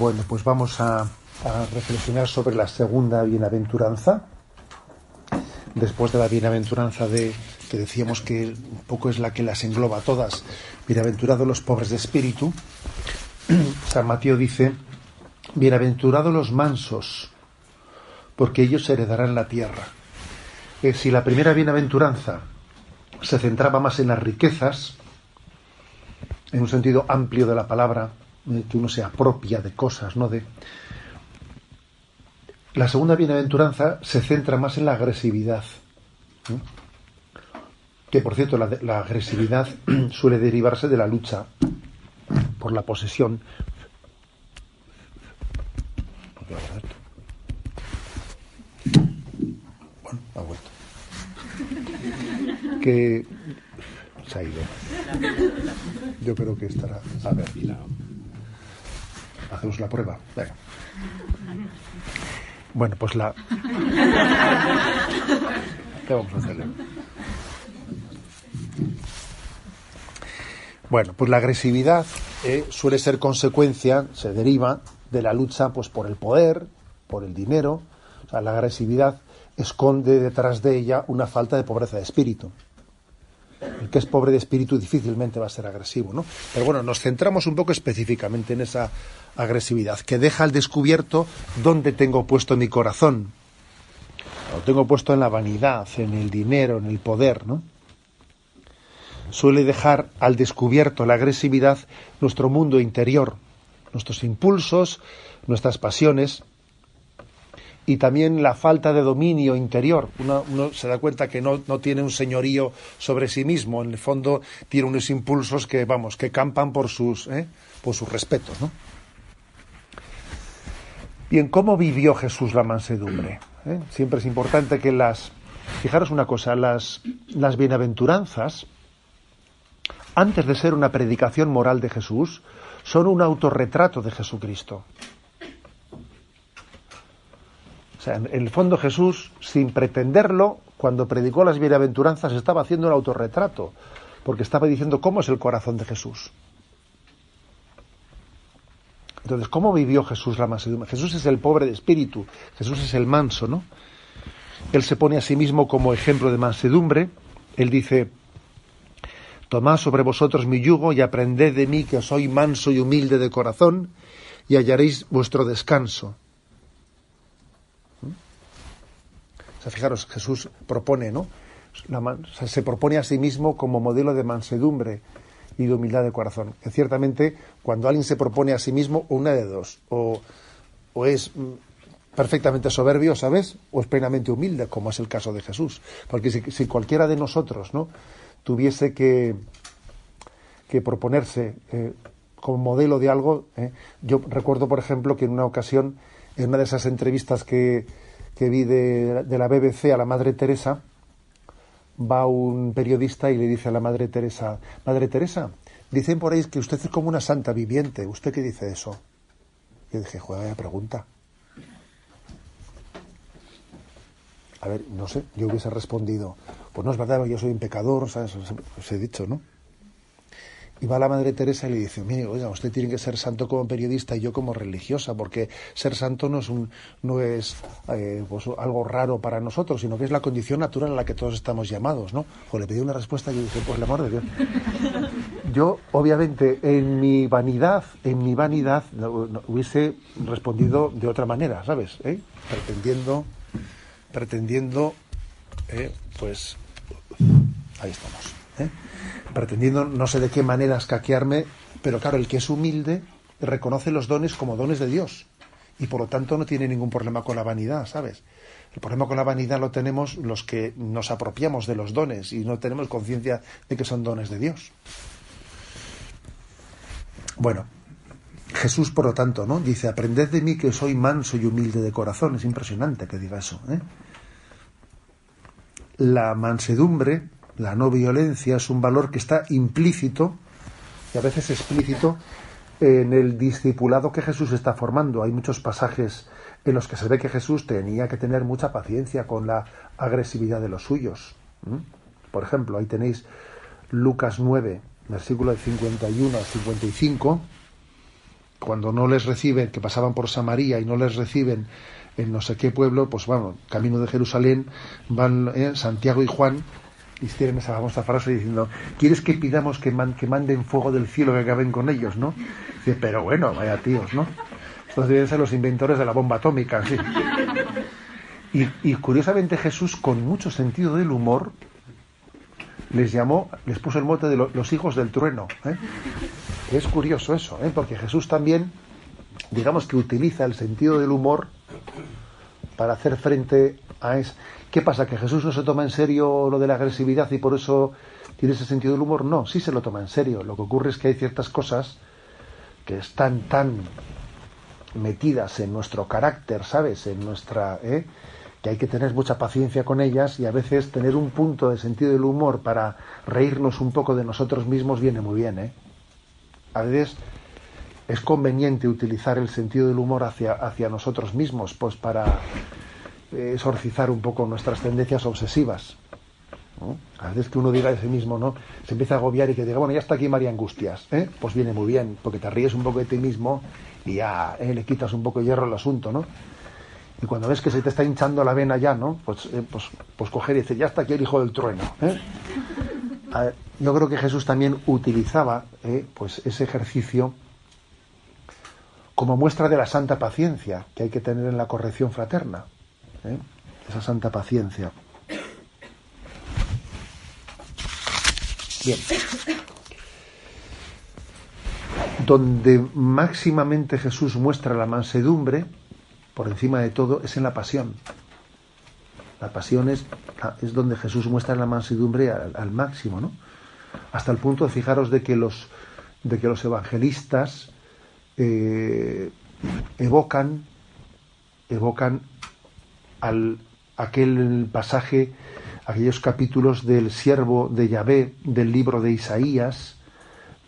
Bueno, pues vamos a, a reflexionar sobre la segunda bienaventuranza. Después de la bienaventuranza de que decíamos que un poco es la que las engloba todas. Bienaventurados los pobres de espíritu. San Mateo dice, bienaventurados los mansos, porque ellos heredarán la tierra. Eh, si la primera bienaventuranza se centraba más en las riquezas, en un sentido amplio de la palabra, que uno se apropia de cosas, ¿no? De... La segunda bienaventuranza se centra más en la agresividad. que por cierto la, la, agresividad suele derivarse de la lucha por la posesión. Bueno, ha vuelto. Que se ha ido. Yo creo que estará. A ver, hacemos la prueba. Venga. Bueno, pues la. ¿Qué vamos a hacerle? Bueno, pues la agresividad eh, suele ser consecuencia, se deriva de la lucha pues por el poder, por el dinero. O sea, la agresividad esconde detrás de ella una falta de pobreza de espíritu. El que es pobre de espíritu difícilmente va a ser agresivo, ¿no? Pero bueno, nos centramos un poco específicamente en esa agresividad, que deja al descubierto dónde tengo puesto mi corazón. Lo tengo puesto en la vanidad, en el dinero, en el poder, ¿no? suele dejar al descubierto la agresividad nuestro mundo interior, nuestros impulsos, nuestras pasiones y también la falta de dominio interior. Uno, se da cuenta que no, no, tiene un señorío sobre sí mismo, en el fondo tiene unos impulsos que, vamos, que campan por sus, ¿eh? por sus respetos. ¿no? Bien, ¿cómo vivió Jesús la mansedumbre? ¿Eh? Siempre es importante que las... Fijaros una cosa, las, las bienaventuranzas, antes de ser una predicación moral de Jesús, son un autorretrato de Jesucristo. O sea, en el fondo Jesús, sin pretenderlo, cuando predicó las bienaventuranzas, estaba haciendo un autorretrato, porque estaba diciendo cómo es el corazón de Jesús. Entonces, ¿cómo vivió Jesús la mansedumbre? Jesús es el pobre de espíritu, Jesús es el manso, ¿no? Él se pone a sí mismo como ejemplo de mansedumbre. Él dice, Tomad sobre vosotros mi yugo y aprended de mí que soy manso y humilde de corazón y hallaréis vuestro descanso. O sea, fijaros, Jesús propone, ¿no? Se propone a sí mismo como modelo de mansedumbre y de humildad de corazón. Que ciertamente, cuando alguien se propone a sí mismo, una de dos, o, o es perfectamente soberbio, ¿sabes? O es plenamente humilde, como es el caso de Jesús. Porque si, si cualquiera de nosotros, ¿no? tuviese que, que proponerse eh, como modelo de algo. Eh. Yo recuerdo, por ejemplo, que en una ocasión, en una de esas entrevistas que, que vi de, de, la BBC a la Madre Teresa, va un periodista y le dice a la Madre Teresa, Madre Teresa, dicen por ahí que usted es como una santa viviente. ¿Usted qué dice eso? Yo dije, juega pregunta. A ver, no sé, yo hubiese respondido, pues no es verdad, yo soy un pecador, ¿sabes? Os he dicho, ¿no? Y va la Madre Teresa y le dice, mire, oiga, usted tiene que ser santo como periodista y yo como religiosa, porque ser santo no es, un, no es eh, pues, algo raro para nosotros, sino que es la condición natural a la que todos estamos llamados, ¿no? O le pedí una respuesta y yo dije, pues el amor de Dios. Yo, obviamente, en mi vanidad, en mi vanidad, no, no, hubiese respondido de otra manera, ¿sabes? ¿Eh? Pretendiendo, pretendiendo, eh, pues, ahí estamos. ¿Eh? pretendiendo no sé de qué manera escaquearme, pero claro, el que es humilde reconoce los dones como dones de Dios y por lo tanto no tiene ningún problema con la vanidad, ¿sabes? El problema con la vanidad lo tenemos los que nos apropiamos de los dones y no tenemos conciencia de que son dones de Dios. Bueno, Jesús, por lo tanto, ¿no? Dice, aprended de mí que soy manso y humilde de corazón. Es impresionante que diga eso. ¿eh? La mansedumbre, la no violencia, es un valor que está implícito y a veces explícito en el discipulado que Jesús está formando. Hay muchos pasajes en los que se ve que Jesús tenía que tener mucha paciencia con la agresividad de los suyos. Por ejemplo, ahí tenéis Lucas 9, versículo de 51 al 55, cuando no les reciben, que pasaban por Samaria y no les reciben en no sé qué pueblo, pues bueno, camino de Jerusalén, van eh, Santiago y Juan, y tienen esa famosa frase diciendo, ¿quieres que pidamos que, manden fuego del cielo que acaben con ellos, no? Dice, pero bueno, vaya tíos, ¿no? Estos deben ser los inventores de la bomba atómica, sí. Y, curiosamente Jesús, con mucho sentido del humor, les llamó, les puso el mote de los hijos del trueno. ¿eh? Es curioso eso, ¿eh? porque Jesús también, digamos que utiliza el sentido del humor para hacer frente a eso. ¿Qué pasa? ¿Que Jesús no se toma en serio lo de la agresividad y por eso tiene ese sentido del humor? No, sí se lo toma en serio. Lo que ocurre es que hay ciertas cosas que están tan metidas en nuestro carácter, ¿sabes? En nuestra... ¿eh? que hay que tener mucha paciencia con ellas y a veces tener un punto de sentido del humor para reírnos un poco de nosotros mismos viene muy bien. ¿eh? A veces es conveniente utilizar el sentido del humor hacia, hacia nosotros mismos, pues para exorcizar un poco nuestras tendencias obsesivas. A veces que uno diga de sí mismo, ¿no? Se empieza a agobiar y que diga, bueno, ya está aquí María Angustias, ¿eh? pues viene muy bien, porque te ríes un poco de ti mismo y ya ¿eh? le quitas un poco de hierro al asunto, ¿no? Y cuando ves que se te está hinchando la vena ya, ¿no? Pues, eh, pues, pues coger y decir, ya está aquí el hijo del trueno. yo creo que Jesús también utilizaba pues ese ejercicio como muestra de la santa paciencia que hay que tener en la corrección fraterna. Esa santa paciencia. Bien. Donde máximamente Jesús muestra la mansedumbre, por encima de todo es en la pasión. La pasión es, es donde Jesús muestra la mansedumbre al, máximo, ¿no? Hasta el punto, fijaros, de que los, de que los evangelistas eh, evocan, evocan aquel pasaje, aquellos capítulos del siervo de Yahvé del libro de Isaías,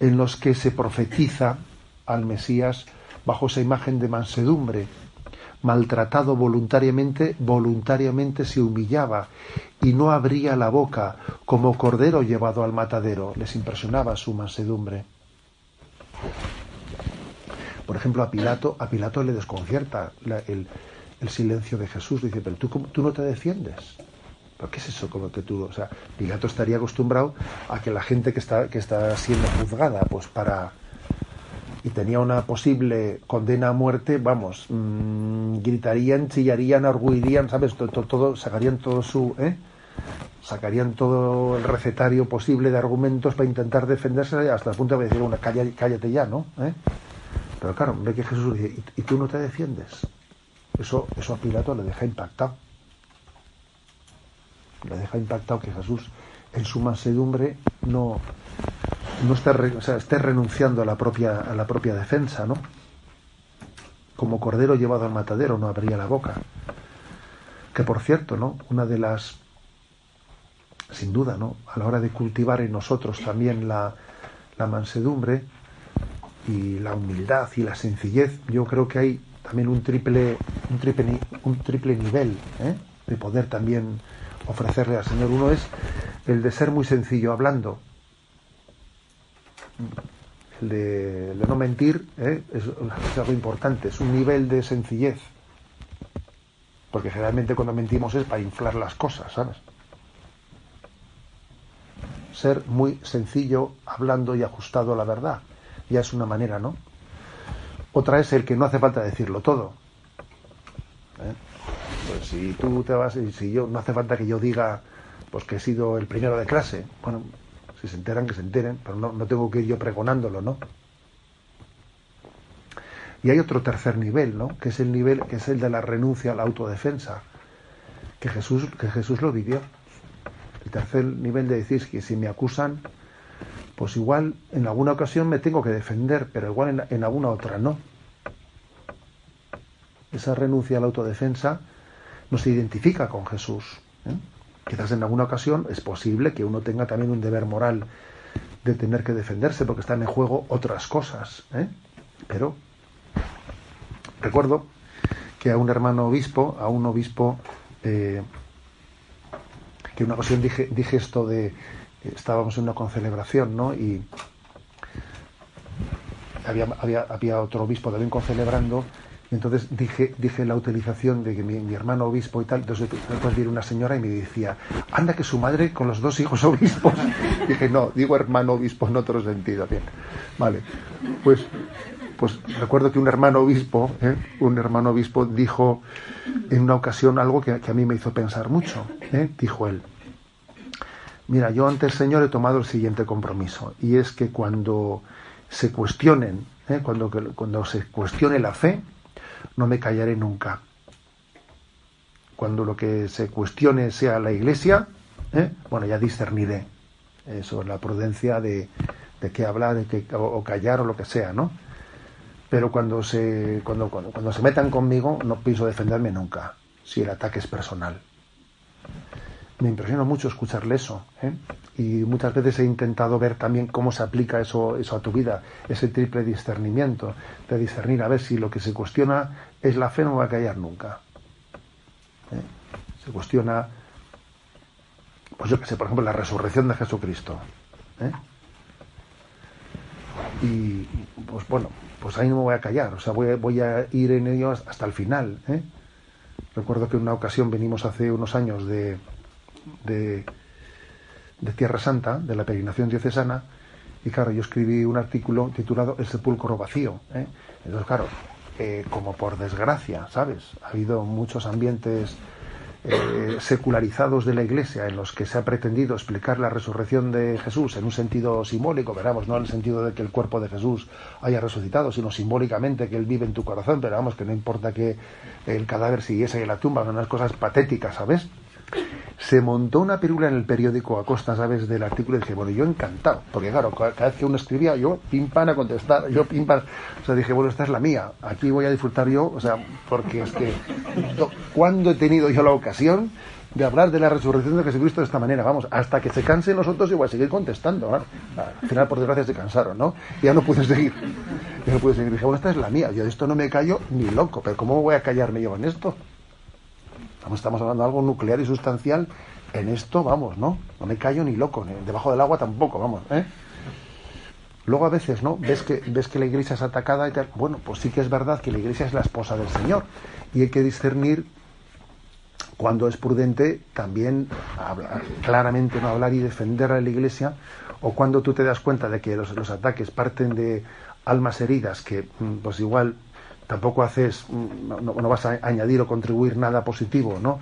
en los que se profetiza al Mesías bajo esa imagen de mansedumbre maltratado voluntariamente, voluntariamente se humillaba y no abría la boca como cordero llevado al matadero. Les impresionaba su mansedumbre. Por ejemplo, a Pilato, a Pilato le desconcierta el, silencio de Jesús. Dice, pero tú, tú no te defiendes. ¿Pero qué es eso? Como que tú, o sea, Pilato estaría acostumbrado a que la gente que está, siendo juzgada, pues para, y tenía una posible condena a muerte, vamos, mmm, gritarían, chillarían, arguirían, ¿sabes? Todo, todo, sacarían todo su, ¿eh? sacarían todo el recetario posible de argumentos para intentar defenderse hasta el punto de decir, una cállate, cállate ya, ¿no? ¿Eh? Pero claro, ve que Jesús dice, ¿y, tú no te defiendes? Eso, eso a Pilato le deja impactado. Le deja impactado que Jesús, en su mansedumbre, no, no esté, renunciando a la propia, a la propia defensa, ¿no? Como cordero llevado al matadero no abría la boca. Que por cierto, ¿no? Una de las, sin duda, ¿no? A la hora de cultivar en nosotros también la, la mansedumbre y la humildad y la sencillez, yo creo que hay también un triple, un triple, un triple nivel ¿eh? de poder también ofrecerle al Señor. Uno es el de ser muy sencillo hablando, el de, no mentir ¿eh? es, algo importante, es un nivel de sencillez. Porque generalmente cuando mentimos es para inflar las cosas, ¿sabes? Ser muy sencillo, hablando y ajustado a la verdad. Ya es una manera, ¿no? Otra es el que no hace falta decirlo todo. ¿eh? Pues si tú te vas y si yo no hace falta que yo diga pues que he sido el primero de clase. Bueno, si se enteran, que se enteren, pero no, no tengo que ir yo pregonándolo, ¿no? Y hay otro tercer nivel, ¿no? Que es el nivel, que es el de la renuncia a la autodefensa, que Jesús, que Jesús lo vivió. El tercer nivel de decir que si me acusan, pues igual en alguna ocasión me tengo que defender, pero igual en, alguna otra no. Esa renuncia a la autodefensa no se identifica con Jesús. ¿eh? Quizás en alguna ocasión es posible que uno tenga también un deber moral de tener que defenderse porque están en juego otras cosas. ¿eh? Pero recuerdo que a un hermano obispo, a un obispo, eh, que una ocasión dije esto de, estábamos en una concelebración, ¿no? Y había, había, había otro obispo también concelebrando entonces dije, dije la utilización de que mi, hermano obispo y tal, entonces después viene una señora y me decía, anda que su madre con los dos hijos obispos. dije, no, digo hermano obispo en otro sentido. Bien, vale. Pues, pues recuerdo que un hermano obispo, ¿eh? un hermano obispo dijo en una ocasión algo que, a mí me hizo pensar mucho. ¿eh? Dijo él, mira, yo ante el Señor he tomado el siguiente compromiso, y es que cuando se cuestionen, ¿eh? cuando, cuando se cuestione la fe, no me callaré nunca. Cuando lo que se cuestione sea la iglesia, ¿eh? bueno, ya discerniré eso, la prudencia de, de qué hablar de qué, o, callar o lo que sea, ¿no? Pero cuando se, cuando, cuando, se metan conmigo, no pienso defenderme nunca, si el ataque es personal. Me impresiona mucho escucharle eso. ¿eh? Y muchas veces he intentado ver también cómo se aplica eso, eso a tu vida, ese triple discernimiento, de discernir a ver si lo que se cuestiona es la fe, no va a callar nunca. ¿Eh? Se cuestiona, pues yo que sé, por ejemplo, la resurrección de Jesucristo. ¿eh? Y pues bueno, pues ahí no me voy a callar, o sea, voy, voy a ir en ello hasta el final. ¿eh? Recuerdo que en una ocasión venimos hace unos años de, de Tierra Santa, de la peregrinación diocesana, y claro, yo escribí un artículo titulado El sepulcro vacío. ¿eh? Entonces, claro, eh, como por desgracia, ¿sabes? Ha habido muchos ambientes eh, secularizados de la Iglesia en los que se ha pretendido explicar la resurrección de Jesús en un sentido simbólico, veramos, no en el sentido de que el cuerpo de Jesús haya resucitado, sino simbólicamente que Él vive en tu corazón, pero vamos, que no importa que el cadáver siguiese en la tumba, son unas cosas patéticas, ¿sabes? Se montó una película en el periódico a costa, ¿sabes?, del artículo y dije, bueno, yo encantado, porque claro, cada vez que uno escribía, yo pim pam a contestar, yo pim pam, o sea, dije, bueno, esta es la mía, aquí voy a disfrutar yo, o sea, porque es que, ¿cuándo he tenido yo la ocasión de hablar de la resurrección de Jesucristo de esta manera? Vamos, hasta que se cansen los otros, igual seguir contestando, ¿no? Al final, por desgracia, se cansaron, ¿no? Ya no pude seguir, ya no pude seguir, dije, bueno, esta es la mía, yo de esto no me callo ni loco, pero ¿cómo voy a callarme yo en esto? Estamos hablando de algo nuclear y sustancial. En esto, vamos, ¿no? No me callo ni loco, debajo del agua tampoco, vamos, ¿eh? Luego a veces, ¿no? Ves que, ves que la iglesia es atacada y tal. Bueno, pues sí que es verdad que la iglesia es la esposa del Señor. Y hay que discernir cuando es prudente también hablar, claramente no hablar y defender a la iglesia, o cuando tú te das cuenta de que los, los ataques parten de almas heridas que, mm, pues igual tampoco haces, no, vas a añadir o contribuir nada positivo, ¿no?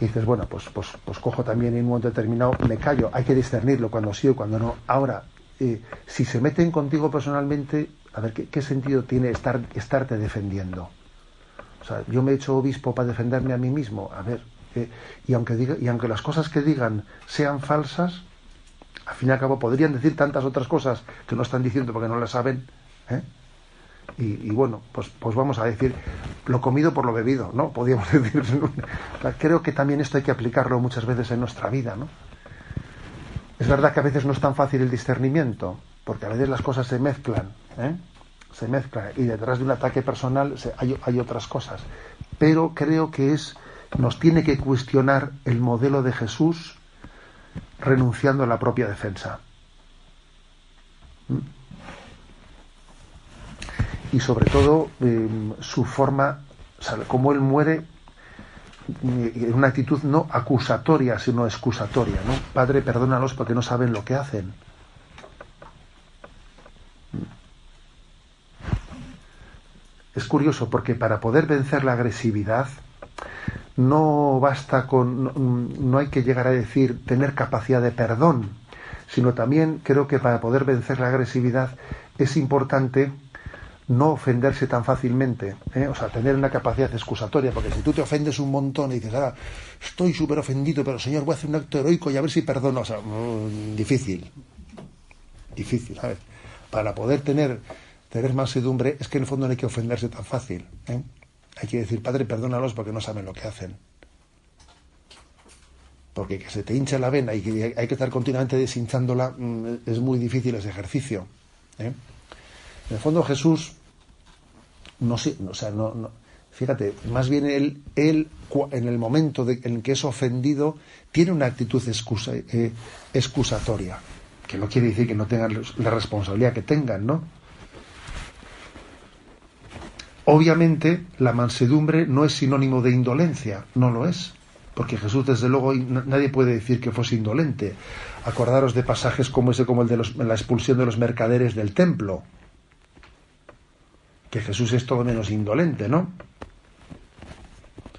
Y dices, bueno, pues, pues, pues cojo también en un momento determinado, me callo, hay que discernirlo cuando sí o cuando no. Ahora, eh, si se meten contigo personalmente, a ver, ¿qué, sentido tiene estar, estarte defendiendo? O sea, yo me he hecho obispo para defenderme a mí mismo, a ver, eh, y, aunque diga, y aunque las cosas que digan sean falsas, al fin y al cabo podrían decir tantas otras cosas que no están diciendo porque no las saben, ¿eh? Y, bueno, pues, pues vamos a decir, lo comido por lo bebido, ¿no? Podríamos decir. Creo que también esto hay que aplicarlo muchas veces en nuestra vida, ¿no? Es verdad que a veces no es tan fácil el discernimiento, porque a veces las cosas se mezclan, ¿eh? Se mezclan, y detrás de un ataque personal hay, otras cosas. Pero creo que es, nos tiene que cuestionar el modelo de Jesús renunciando a la propia defensa. ¿Mm? Y sobre todo em, su forma, o cómo él muere en una actitud no acusatoria, sino excusatoria, ¿no? Padre, perdónalos porque no saben lo que hacen. Es curioso porque para poder vencer la agresividad no basta con, no hay que llegar a decir tener capacidad de perdón, sino también creo que para poder vencer la agresividad es importante no ofenderse tan fácilmente, ¿eh? o sea, tener una capacidad excusatoria, porque si tú te ofendes un montón y dices, ahora estoy súper ofendido, pero Señor, voy a hacer un acto heroico y a ver si perdono, o sea, mm, difícil, difícil, ¿sabes? Para poder tener, tener mansedumbre es que en el fondo no hay que ofenderse tan fácil. ¿eh? Hay que decir, Padre, perdónalos porque no saben lo que hacen. Porque que se te hincha la vena y que hay que estar continuamente deshinchándola mm, es muy difícil ese ejercicio. ¿eh? En el fondo Jesús, no o sea, no, fíjate, más bien él, él en el momento en que es ofendido, tiene una actitud excusa, eh, excusatoria, que no quiere decir que no tengan la responsabilidad que tengan, ¿no? Obviamente, la mansedumbre no es sinónimo de indolencia, no lo es, porque Jesús, desde luego, nadie puede decir que fuese indolente. Acordaros de pasajes como ese, como el de la expulsión de los mercaderes del templo, que Jesús es todo menos indolente, ¿no?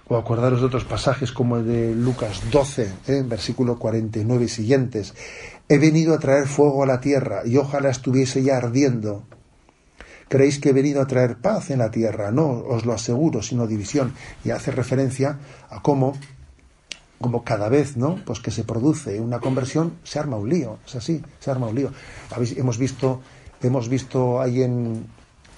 O acordaros de otros pasajes como el de Lucas 12, ¿eh? versículo 49 y siguientes. He venido a traer fuego a la tierra y ojalá estuviese ya ardiendo creéis que he venido a traer paz en la tierra. No, os lo aseguro, sino división. Y hace referencia a cómo, como cada vez ¿no? pues que se produce una conversión, se arma un lío. Es así, se arma un lío. Hemos visto, hemos visto ahí en,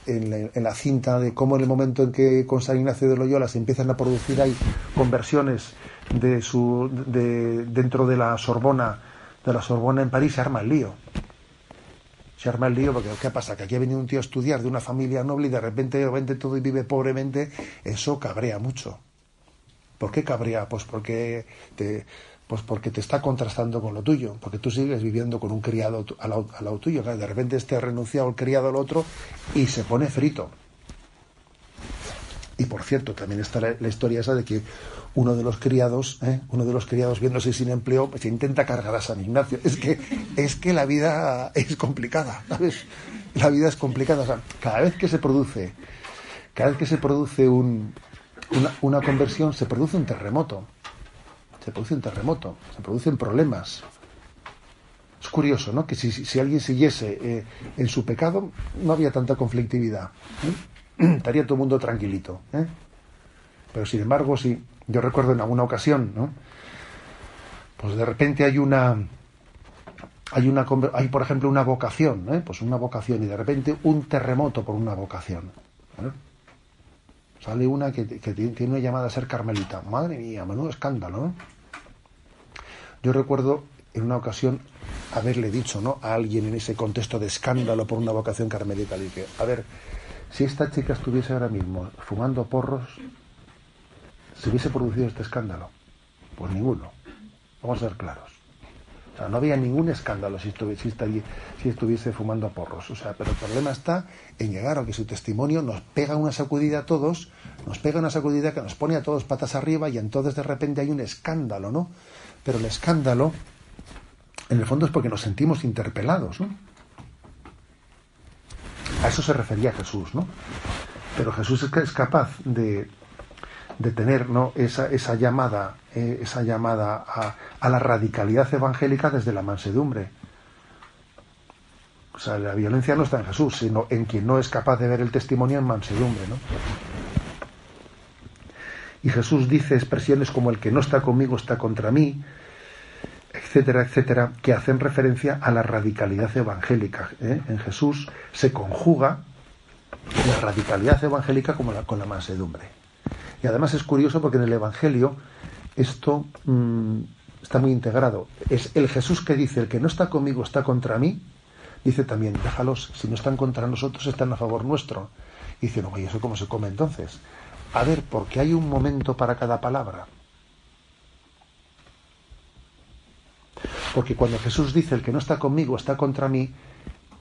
en, la, cinta de cómo en el momento en que con San Ignacio de Loyola se empiezan a producir ahí conversiones de su, de, dentro de la Sorbona, de la Sorbona en París, se arma el lío se arma el lío porque ¿qué pasa? Que aquí ha venido un tío a estudiar de una familia noble y de repente vende todo y vive pobremente, eso cabrea mucho. ¿Por qué cabrea? Pues porque te, pues porque te está contrastando con lo tuyo, porque tú sigues viviendo con un criado al lado, tuyo, de repente este ha renunciado el criado al otro y se pone frito. Y por cierto, también está la, historia esa de que uno de los criados, ¿eh? uno de los criados viéndose sin empleo, pues intenta cargar a San Ignacio. Es que, es que la vida es complicada, ¿sabes? La vida es complicada. Cada vez que se produce, cada vez que se produce un, una, conversión, se produce un terremoto. Se produce un terremoto, se producen problemas. Es curioso, ¿no? Que si, si alguien siguiese eh, en su pecado, no había tanta conflictividad. ¿eh? estaría todo el mundo tranquilito. ¿eh? Pero sin embargo, sí, yo recuerdo en alguna ocasión, ¿no? Pues de repente hay una, hay una, hay por ejemplo una vocación, ¿eh? pues una vocación y de repente un terremoto por una vocación. Sale una que, tiene una llamada a ser carmelita. Madre mía, menudo escándalo. ¿no? Yo recuerdo en una ocasión haberle dicho ¿no? a alguien en ese contexto de escándalo por una vocación carmelita, le dije, a ver, si esta chica estuviese ahora mismo fumando porros, ¿se hubiese producido este escándalo? Pues ninguno. Vamos a ser claros. O sea, no había ningún escándalo si estuviese, si estuviese fumando porros. O sea, pero el problema está en llegar a que su testimonio nos pega una sacudida a todos, nos pega una sacudida que nos pone a todos patas arriba y entonces de repente hay un escándalo, ¿no? Pero el escándalo, en el fondo es porque nos sentimos interpelados. A eso se refería Jesús, ¿no? Pero Jesús es capaz de, de tener ¿no? esa, esa llamada, eh, esa llamada a, a, la radicalidad evangélica desde la mansedumbre. O sea, la violencia no está en Jesús, sino en quien no es capaz de ver el testimonio en mansedumbre. ¿no? Y Jesús dice expresiones como el que no está conmigo está contra mí, etcétera, etcétera, que hacen referencia a la radicalidad evangélica. ¿eh? En Jesús se conjuga la radicalidad evangélica como la, con la mansedumbre. Y además es curioso porque en el Evangelio esto mm, está muy integrado. Es el Jesús que dice, el que no está conmigo está contra mí, dice también, déjalos, si no están contra nosotros, están a favor nuestro. Y dice, no, ¿y eso cómo se come entonces? A ver, porque hay un momento para cada palabra. Porque cuando Jesús dice el que no está conmigo está contra mí,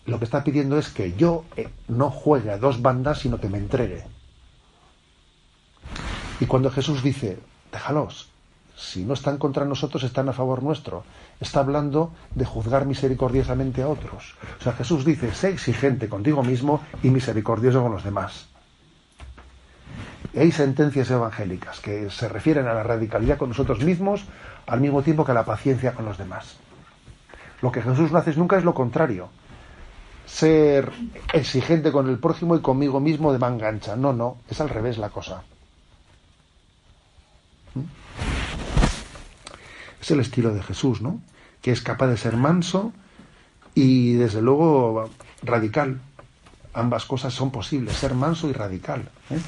lo que está pidiendo es que yo eh, no juegue a dos bandas, sino que me entregue. Y cuando Jesús dice, déjalos, si no están contra nosotros, están a favor nuestro, está hablando de juzgar misericordiosamente a otros. O sea, Jesús dice, sé exigente contigo mismo y misericordioso con los demás. Y hay sentencias evangélicas que se refieren a la radicalidad con nosotros mismos al mismo tiempo que a la paciencia con los demás. Lo que Jesús no hace nunca es lo contrario. Ser exigente con el prójimo y conmigo mismo de mangancha. No, no, es al revés la cosa. ¿Mm? Es el estilo de Jesús, ¿no? Que es capaz de ser manso y desde luego radical. Ambas cosas son posibles, ser manso y radical. ¿eh?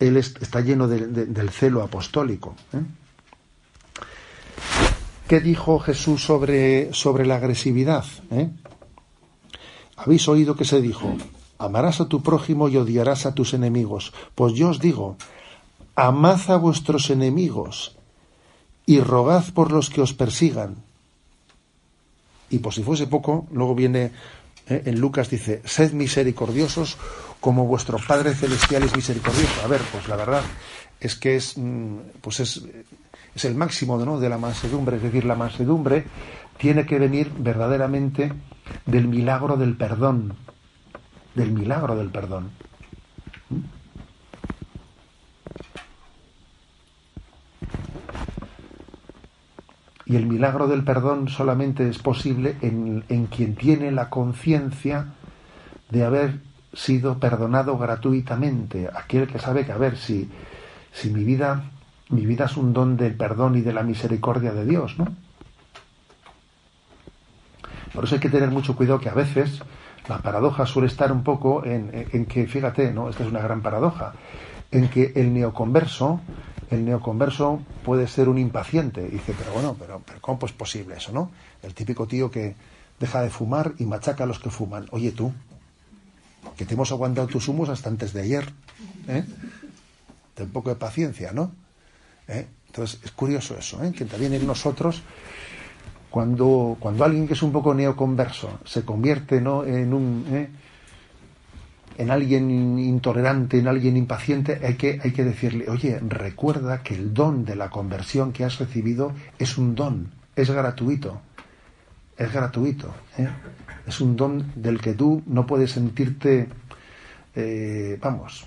Él está lleno del celo apostólico. ¿eh? ¿Qué dijo Jesús sobre, sobre la agresividad? ¿eh? Habéis oído que se dijo, amarás a tu prójimo y odiarás a tus enemigos. Pues yo os digo, amad a vuestros enemigos y rogad por los que os persigan. Y por si fuese poco, luego viene ¿eh? en Lucas dice, sed misericordiosos como vuestro Padre Celestial es misericordioso. A ver, pues la verdad es que es, mm, pues es, es el máximo ¿no? de la mansedumbre, es decir, la mansedumbre tiene que venir verdaderamente del milagro del perdón, del milagro del perdón. Y el milagro del perdón solamente es posible en, en quien tiene la conciencia de haber sido perdonado gratuitamente. Aquel que sabe que, a ver, si, si mi vida, mi vida es un don del perdón y de la misericordia de Dios, ¿no? Por eso hay que tener mucho cuidado que a veces la paradoja suele estar un poco en, en que, fíjate, ¿no? Esta es una gran paradoja, en que el neoconverso, el neoconverso puede ser un impaciente. Y dice, pero bueno, pero, pero ¿cómo es posible eso, no? El típico tío que deja de fumar y machaca a los que fuman. Oye tú, que te hemos aguantado tus humos hasta antes de ayer. ¿eh? Ten un poco de paciencia, ¿no? ¿Eh? Entonces, es curioso eso, ¿eh? que también en nosotros, cuando, cuando alguien que es un poco neoconverso se convierte ¿no? en un... en alguien intolerante, en alguien impaciente, hay que, hay que decirle, oye, recuerda que el don de la conversión que has recibido es un don, es gratuito, es gratuito. ¿eh? es un don del que tú no puedes sentirte, eh, vamos,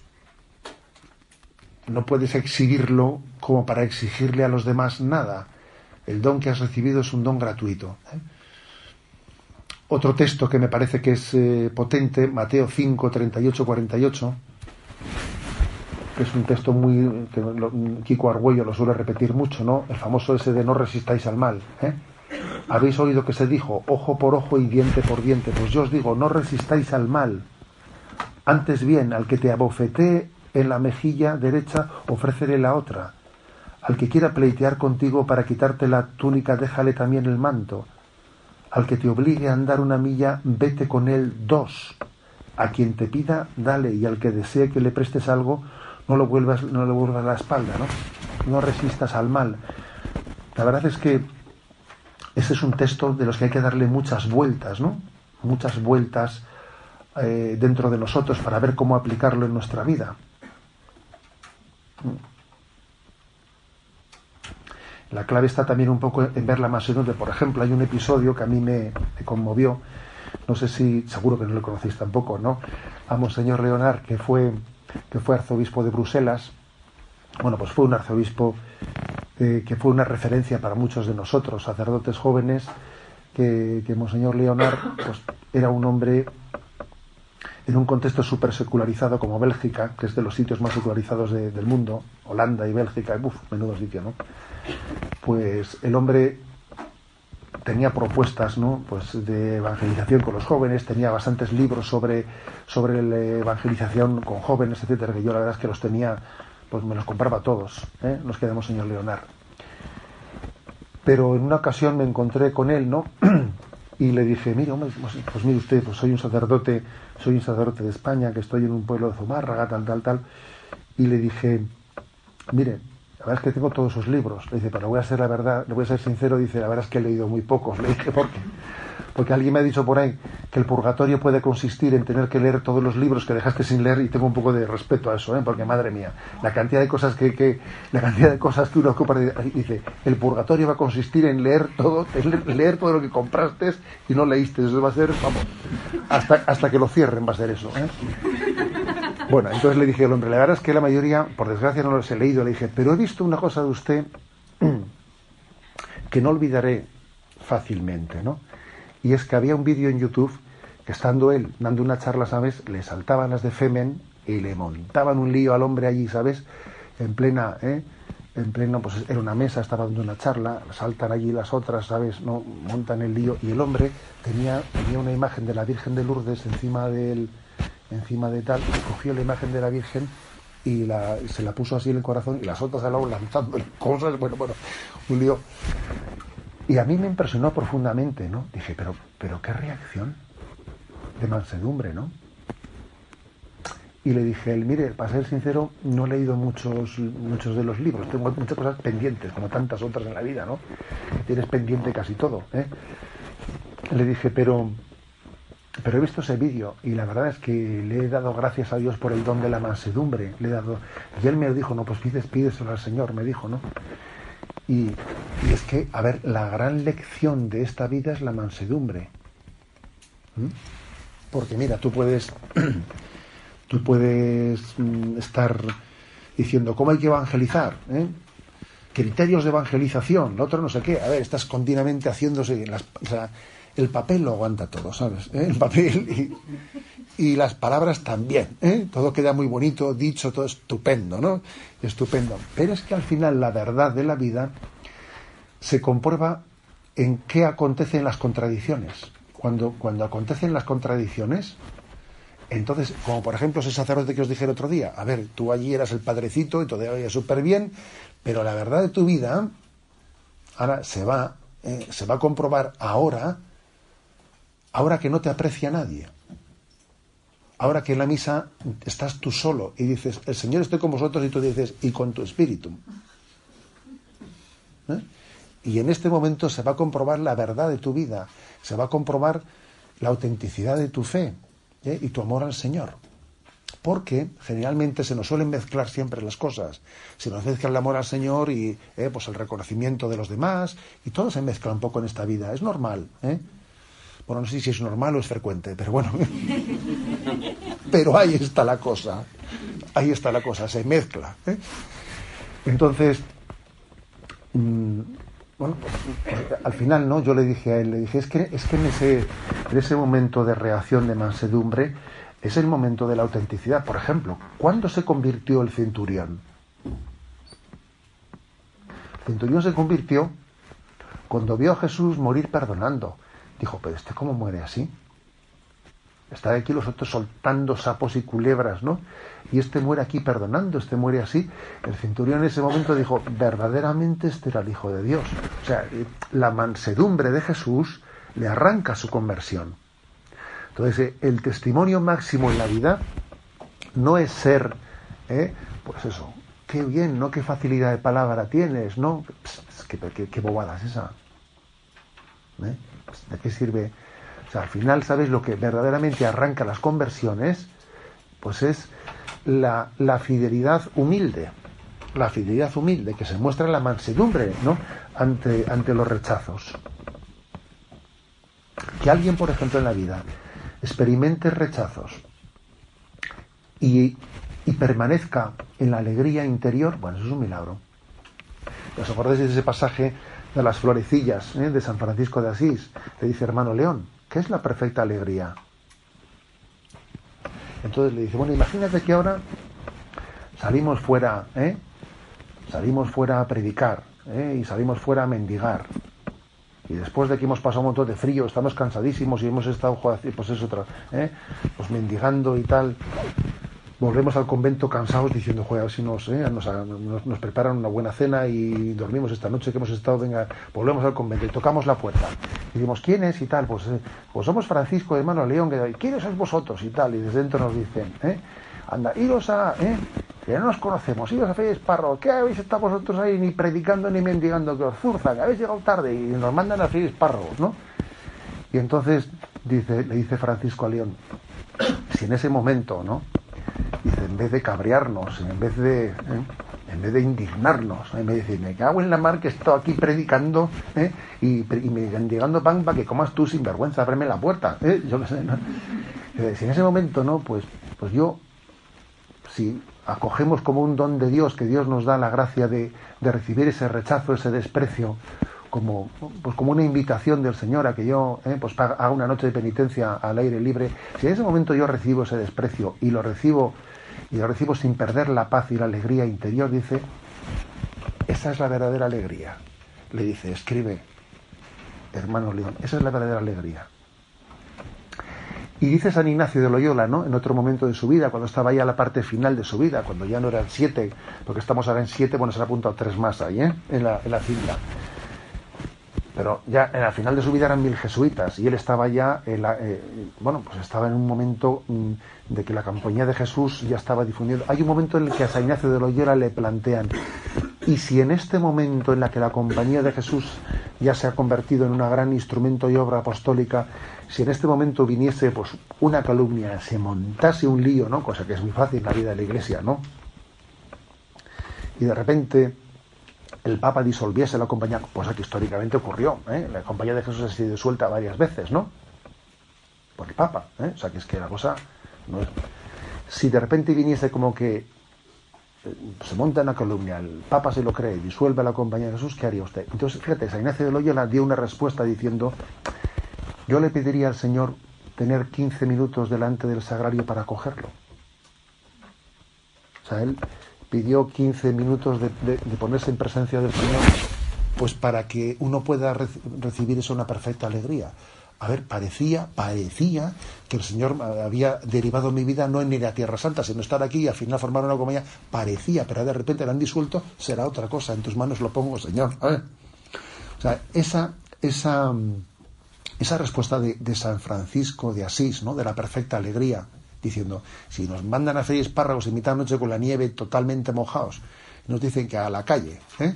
no puedes exhibirlo como para exigirle a los demás nada. El don que has recibido es un don gratuito. ¿eh? Otro texto que me parece que es eh, potente, Mateo 5, 38, 48, que es un texto muy que Kiko Argüello lo suele repetir mucho, ¿no? El famoso ese de no resistáis al mal. ¿eh? Habéis oído que se dijo ojo por ojo y diente por diente. Pues yo os digo, no resistáis al mal. Antes bien, al que te abofetee en la mejilla derecha, ofrécele la otra. Al que quiera pleitear contigo para quitarte la túnica, déjale también el manto. Al que te obligue a andar una milla, vete con él dos. A quien te pida, dale, y al que desee que le prestes algo, no lo vuelvas, no le vuelvas la espalda, ¿no? No resistas al mal. La verdad es que ese es un texto de los que hay que darle muchas vueltas, ¿no? Muchas vueltas eh, dentro de nosotros para ver cómo aplicarlo en nuestra vida. La clave está también un poco en ver la donde, Por ejemplo, hay un episodio que a mí me, conmovió. No sé si, seguro que no lo conocéis tampoco, ¿no? A Monseñor Leonard, que fue, que fue arzobispo de Bruselas. Bueno, pues fue un arzobispo eh, que fue una referencia para muchos de nosotros, sacerdotes jóvenes, que, que Monseñor Leonard pues, era un hombre en un contexto súper secularizado como Bélgica, que es de los sitios más secularizados del mundo, Holanda y Bélgica, uff, menudo sitio, ¿no? Pues el hombre tenía propuestas ¿no? pues de evangelización con los jóvenes, tenía bastantes libros sobre, sobre la evangelización con jóvenes, etcétera, que yo la verdad es que los tenía pues me los compraba todos, ¿eh? nos quedamos señor Leonard. Pero en una ocasión me encontré con él, ¿no? y le dije, mire, pues, pues, mire usted, pues soy un sacerdote, soy un sacerdote de España, que estoy en un pueblo de Zumárraga, tal, tal, tal. Y le dije, mire, la verdad es que tengo todos sus libros. Le dice, pero voy a ser la verdad, le voy a ser sincero, dice, la verdad es que he leído muy pocos. Le dije, ¿por qué? porque alguien me ha dicho por ahí que el purgatorio puede consistir en tener que leer todos los libros que dejaste sin leer y tengo un poco de respeto a eso, ¿eh? porque madre mía, la cantidad de cosas que, que la cantidad de cosas que uno ocupa dice, el purgatorio va a consistir en leer todo, leer todo lo que compraste y no leíste, eso va a ser, vamos, hasta, hasta que lo cierren va a ser eso. ¿eh? Bueno, entonces le dije al hombre, la verdad es que la mayoría, por desgracia no los he leído, le dije, pero he visto una cosa de usted que no olvidaré fácilmente, ¿no? Y es que había un vídeo en YouTube que estando él dando una charla, ¿sabes? Le saltaban las de Femen y le montaban un lío al hombre allí, ¿sabes? En plena, ¿eh? en pleno, pues era una mesa, estaba dando una charla, saltan allí las otras, ¿sabes? No montan el lío y el hombre tenía, tenía una imagen de la Virgen de Lourdes encima del, encima de tal, cogió la imagen de la Virgen y se la puso así en el corazón y las otras al lado lanzando cosas, bueno, bueno, un lío. Y a mí me impresionó profundamente, ¿no? Dije, pero, pero qué reacción de mansedumbre, ¿no? Y le dije, él, mire, para ser sincero, no he leído muchos, muchos de los libros, tengo muchas cosas pendientes, como tantas otras en la vida, ¿no? Tienes pendiente casi todo, ¿eh? Le dije, pero, pero he visto ese vídeo y la verdad es que le he dado gracias a Dios por el don de la mansedumbre, le he dado, y él me dijo, no, pues pides, pídeselo al Señor, me dijo, ¿no? Y, y, es que, a ver, la gran lección de esta vida es la mansedumbre. ¿Mm? Porque mira, tú puedes Tú puedes mm, estar diciendo cómo hay que evangelizar, ¿eh? criterios de evangelización, lo otro no sé qué. A ver, estás continuamente haciéndose. Las, o sea, el papel lo aguanta todo, ¿sabes? ¿Eh? El papel y, las palabras también. ¿eh? Todo queda muy bonito, dicho, todo estupendo, ¿no? Estupendo. Pero es que al final la verdad de la vida se comprueba en qué acontecen las contradicciones. Cuando, cuando acontecen las contradicciones, entonces, como por ejemplo ese sacerdote que os dije el otro día, a ver, tú allí eras el padrecito y todo iba súper bien, pero la verdad de tu vida ahora se va, eh, se va a comprobar ahora, ahora que no te aprecia nadie. Ahora que en la misa estás tú solo y dices, el Señor esté con vosotros y tú dices, y con tu espíritu. ¿Eh? Y en este momento se va a comprobar la verdad de tu vida, se va a comprobar la autenticidad de tu fe. ¿eh? y tu amor al Señor. Porque generalmente se nos suelen mezclar siempre las cosas. Se nos mezcla el amor al Señor y ¿eh? pues el reconocimiento de los demás, y todo se mezcla un poco en esta vida. Es normal. ¿eh? Bueno, no sé si es normal o es frecuente, pero bueno. pero ahí está la cosa. Ahí está la cosa, se mezcla. ¿eh? Entonces, mmm, bueno, pues, al final, ¿no? Yo le dije a él, le dije, es que, es que en, ese, en ese momento de reacción, de mansedumbre, es el momento de la autenticidad. Por ejemplo, ¿cuándo se convirtió el centurión? El centurión se convirtió cuando vio a Jesús morir perdonando. Dijo, pero este cómo muere así. Están aquí los otros soltando sapos y culebras, ¿no? Y este muere aquí perdonando, este muere así. El centurión en ese momento dijo, verdaderamente este era el Hijo de Dios. O sea, la mansedumbre de Jesús le arranca su conversión. Entonces, el testimonio máximo en la vida no es ser, ¿eh? pues eso, qué bien, ¿no? Qué facilidad de palabra tienes, ¿no? Qué, qué, qué, esa. ¿Eh? Pues, ¿De qué sirve? sea, al final, ¿sabes lo que verdaderamente arranca las conversiones? Pues es la, la fidelidad humilde. La fidelidad humilde, que se muestra en la mansedumbre, ¿no? Ante, ante los rechazos. Que alguien, por ejemplo, en la vida experimente rechazos y, y permanezca en la alegría interior, bueno, eso es un milagro. ¿Os acordáis de ese pasaje de las florecillas ¿eh? de San Francisco de Asís? Le dice hermano León, ¿Qué es la perfecta alegría? Entonces le dice, bueno, imagínate que ahora salimos fuera, ¿eh? Salimos fuera a predicar, ¿eh? Y salimos fuera a mendigar. Y después de que hemos pasado un montón de frío, estamos cansadísimos y hemos estado, pues eso, ¿eh? pues mendigando y tal volvemos al convento cansados diciendo, joder, a ver si nos, eh, nos, nos, preparan una buena cena y dormimos esta noche que hemos estado, venga, volvemos al convento y tocamos la puerta. Y decimos, ¿quién es? Y tal, pues, eh, pues somos Francisco, hermano León, que, ¿quiénes sois vosotros? Y tal, y desde dentro nos dicen, ¿eh? Anda, iros a, ¿eh? Que no nos conocemos, iros a Félix Parro, ¿qué habéis estado vosotros ahí ni predicando ni mendigando que os zurzan? Habéis llegado tarde y nos mandan a Félix Parro, ¿no? Y entonces dice, le dice Francisco a León, si en ese momento, ¿no? Dice, en vez de cabrearnos, en vez de, ¿eh? en vez de indignarnos, en vez de me cago en la mar que estoy aquí predicando ¿eh? y, y, me llegando pan para que comas tú sin vergüenza, ábreme la puerta. ¿eh? Yo qué sé. Si en ese momento, ¿no? Pues, pues yo, si acogemos como un don de Dios, que Dios nos da la gracia de, de recibir ese rechazo, ese desprecio, como, pues como una invitación del Señor a que yo eh, pues haga una noche de penitencia al aire libre, si en ese momento yo recibo ese desprecio y lo recibo y lo recibo sin perder la paz y la alegría interior, dice, esa es la verdadera alegría. Le dice, escribe, hermano León, esa es la verdadera alegría. Y dice San Ignacio de Loyola, ¿no? En otro momento de su vida, cuando estaba ya la parte final de su vida, cuando ya no eran siete, porque estamos ahora en siete, bueno, se ha apuntado tres más ahí, ¿eh? En la, en la cinta pero ya en la final de su vida eran mil jesuitas y él estaba ya, eh, bueno, pues estaba en un momento mm, de que la compañía de Jesús ya estaba difundiendo. Hay un momento en el que a San Ignacio de Loyola le plantean, y si en este momento en la que la compañía de Jesús ya se ha convertido en una gran instrumento y obra apostólica, si en este momento viniese pues una calumnia, se montase un lío, ¿no? Cosa que es muy fácil en la vida de la iglesia, ¿no? Y de repente el Papa disolviese la compañía, cosa que históricamente ocurrió. ¿eh? La compañía de Jesús ha sido disuelta varias veces, ¿no? Por el Papa. ¿eh? O sea, que es que la cosa. Si de repente viniese como que eh, se monta una columna, el Papa se lo cree, disuelve la compañía de Jesús, ¿qué haría usted? Entonces, fíjate, San Ignacio de Loyola dio una respuesta diciendo, yo le pediría al Señor tener 15 minutos delante del sagrario para cogerlo. O sea, él pidió 15 minutos de, ponerse en presencia del Señor, pues para que uno pueda recibir eso una perfecta alegría. A ver, parecía, parecía que el Señor había derivado mi vida no en ir a Tierra Santa, sino estar aquí y al final formar una compañía. Parecía, pero de repente la han disuelto, será otra cosa. En tus manos lo pongo, Señor. O sea, esa, esa, esa respuesta de, de San Francisco de Asís, ¿no? De la perfecta alegría, diciendo, si nos mandan a freír espárragos en mitad de noche con la nieve totalmente mojados, nos dicen que a la calle, ¿eh?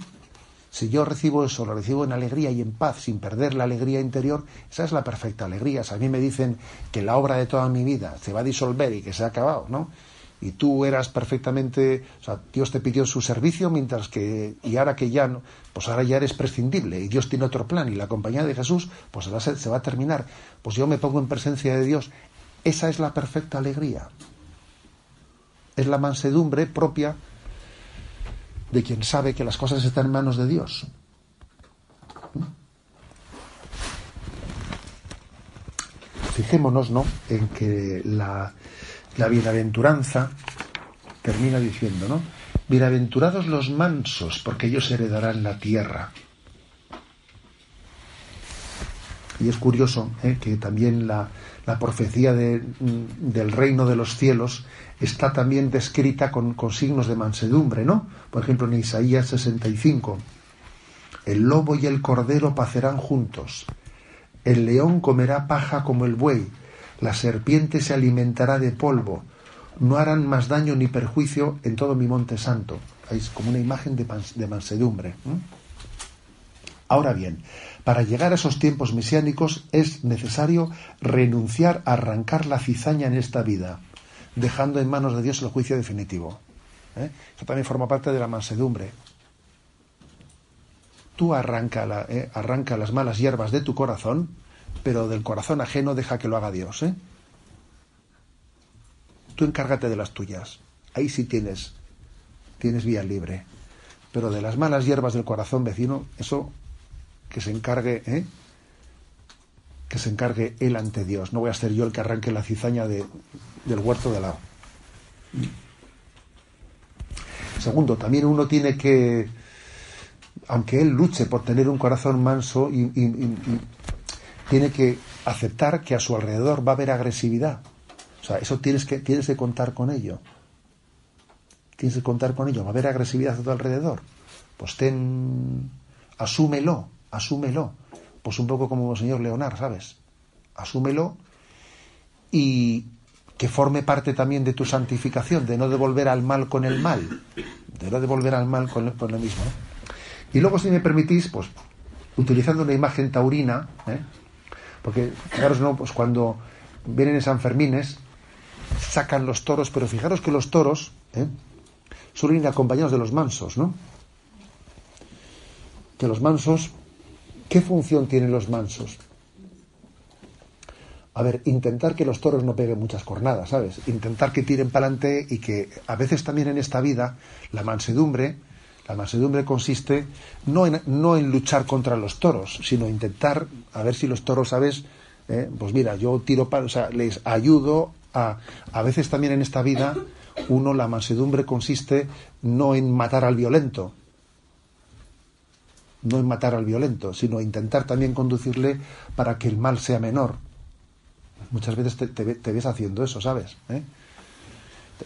Si yo recibo eso, lo recibo en alegría y en paz, sin perder la alegría interior, esa es la perfecta alegría. Si a mí me dicen que la obra de toda mi vida se va a disolver y que se ha acabado, ¿no? Y tú eras perfectamente, o sea, Dios te pidió su servicio mientras que, y ahora que ya no, pues ahora ya eres prescindible y Dios tiene otro plan y la compañía de Jesús, pues se va a terminar. Pues yo me pongo en presencia de Dios esa es la perfecta alegría. Es la mansedumbre propia de quien sabe que las cosas están en manos de Dios. Fijémonos, ¿no?, en que la, la bienaventuranza termina diciendo, ¿no? Bienaventurados los mansos, porque ellos heredarán la tierra. Y es curioso ¿eh? que también la, la profecía del reino de los cielos está también descrita con, signos de mansedumbre, ¿no? Por ejemplo, en Isaías 65, el lobo y el cordero pacerán juntos, el león comerá paja como el buey, la serpiente se alimentará de polvo, no harán más daño ni perjuicio en todo mi monte santo. Es como una imagen de, mansedumbre. Ahora bien, para llegar a esos tiempos mesiánicos es necesario renunciar a arrancar la cizaña en esta vida, dejando en manos de Dios el juicio definitivo. ¿eh? Eso también forma parte de la mansedumbre. Tú arranca, ¿eh? arranca las malas hierbas de tu corazón, pero del corazón ajeno deja que lo haga Dios. ¿eh? Tú encárgate de las tuyas. Ahí sí tienes, tienes vía libre. Pero de las malas hierbas del corazón vecino, eso que se encargue, ¿eh? que se encargue él ante Dios. No voy a ser yo el que arranque la cizaña de, del huerto de lado. Segundo, también uno tiene que, aunque él luche por tener un corazón manso, y, tiene que aceptar que a su alrededor va a haber agresividad. O sea, eso tienes que, tienes que contar con ello. Tienes que contar con ello. Va a haber agresividad a tu alrededor. Pues ten, asúmelo asúmelo. Pues un poco como el señor Leonard, ¿sabes? Asúmelo y que forme parte también de tu santificación, de no devolver al mal con el mal, de no devolver al mal con, lo mismo. Y luego, si me permitís, pues utilizando una imagen taurina, ¿eh? porque fijaros, ¿no? Pues cuando vienen en San Fermines, sacan los toros, pero fijaros que los toros ¿eh? suelen ir acompañados de los mansos, ¿no? Que los mansos ¿Qué función tienen los mansos? A ver, intentar que los toros no peguen muchas cornadas, ¿sabes? Intentar que tiren para adelante y que a veces también en esta vida la mansedumbre, la mansedumbre consiste no en, no en luchar contra los toros, sino intentar a ver si los toros, ¿sabes? Eh, pues mira, yo tiro para, o sea, les ayudo a, a veces también en esta vida, uno, la mansedumbre consiste no en matar al violento, no matar al violento, sino intentar también conducirle para que el mal sea menor. Muchas veces te, ves haciendo eso, ¿sabes? ¿Eh?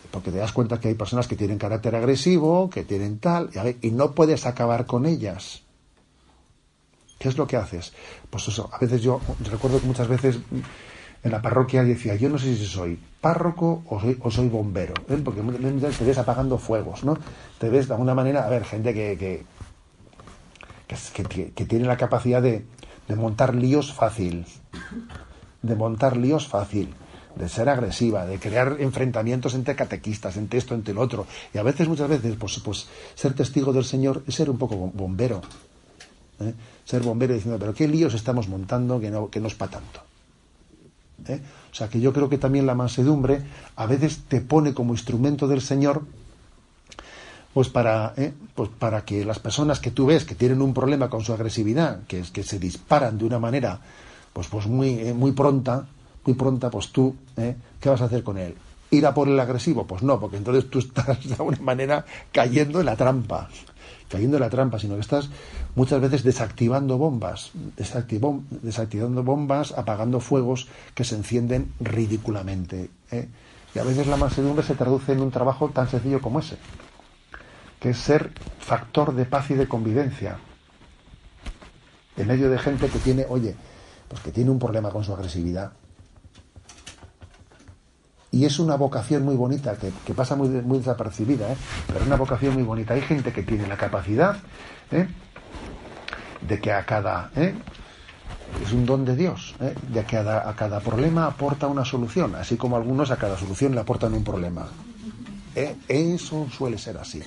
Porque te das cuenta que hay personas que tienen carácter agresivo, que tienen tal, y no puedes acabar con ellas. ¿Qué es lo que haces? Pues eso, a veces yo, recuerdo que muchas veces en la parroquia decía, yo no sé si soy párroco o soy, o soy bombero, ¿eh? porque te ves apagando fuegos, ¿no? Te ves de alguna manera, a ver, gente que, que, que, tiene la capacidad de, montar líos fácil, de montar líos fácil, de ser agresiva, de crear enfrentamientos entre catequistas, entre esto, entre el otro. Y a veces, muchas veces, pues, pues ser testigo del Señor es ser un poco bombero. ¿eh? Ser bombero diciendo, pero qué líos estamos montando que no, que no es para tanto. ¿eh? O sea que yo creo que también la mansedumbre a veces te pone como instrumento del Señor pues para, ¿eh? pues para que las personas que tú ves que tienen un problema con su agresividad, que que se disparan de una manera pues, pues muy, eh, muy pronta, muy pronta, pues tú, ¿qué vas a hacer con él? ¿Ir a por el agresivo? Pues no, porque entonces tú estás de alguna manera cayendo en la trampa cayendo en la trampa, sino que estás muchas veces desactivando bombas, desactivando bombas, apagando fuegos que se encienden ridículamente. ¿eh? Y a veces la mansedumbre se traduce en un trabajo tan sencillo como ese, que es ser factor de paz y de convivencia. En medio de gente que tiene, oye, pues que tiene un problema con su agresividad, y es una vocación muy bonita, que, pasa muy, desapercibida, ¿eh? pero es una vocación muy bonita. Hay gente que tiene la capacidad ¿eh? de que a cada... ¿eh? Es un don de Dios, ¿eh? de que a, cada problema aporta una solución, así como algunos a cada solución le aportan un problema. ¿Eh? Eso suele ser así.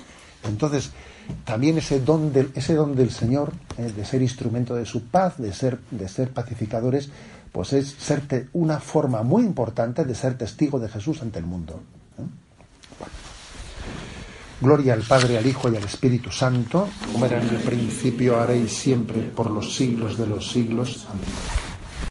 Entonces, también ese don del, ese don del Señor, de ser instrumento de su paz, de ser, de ser pacificadores, pues es ser una forma muy importante de ser testigo de Jesús ante el mundo. ¿eh? Gloria al Padre, al Hijo y al Espíritu Santo, como era en el principio, ahora y siempre, por los siglos de los siglos. Amén.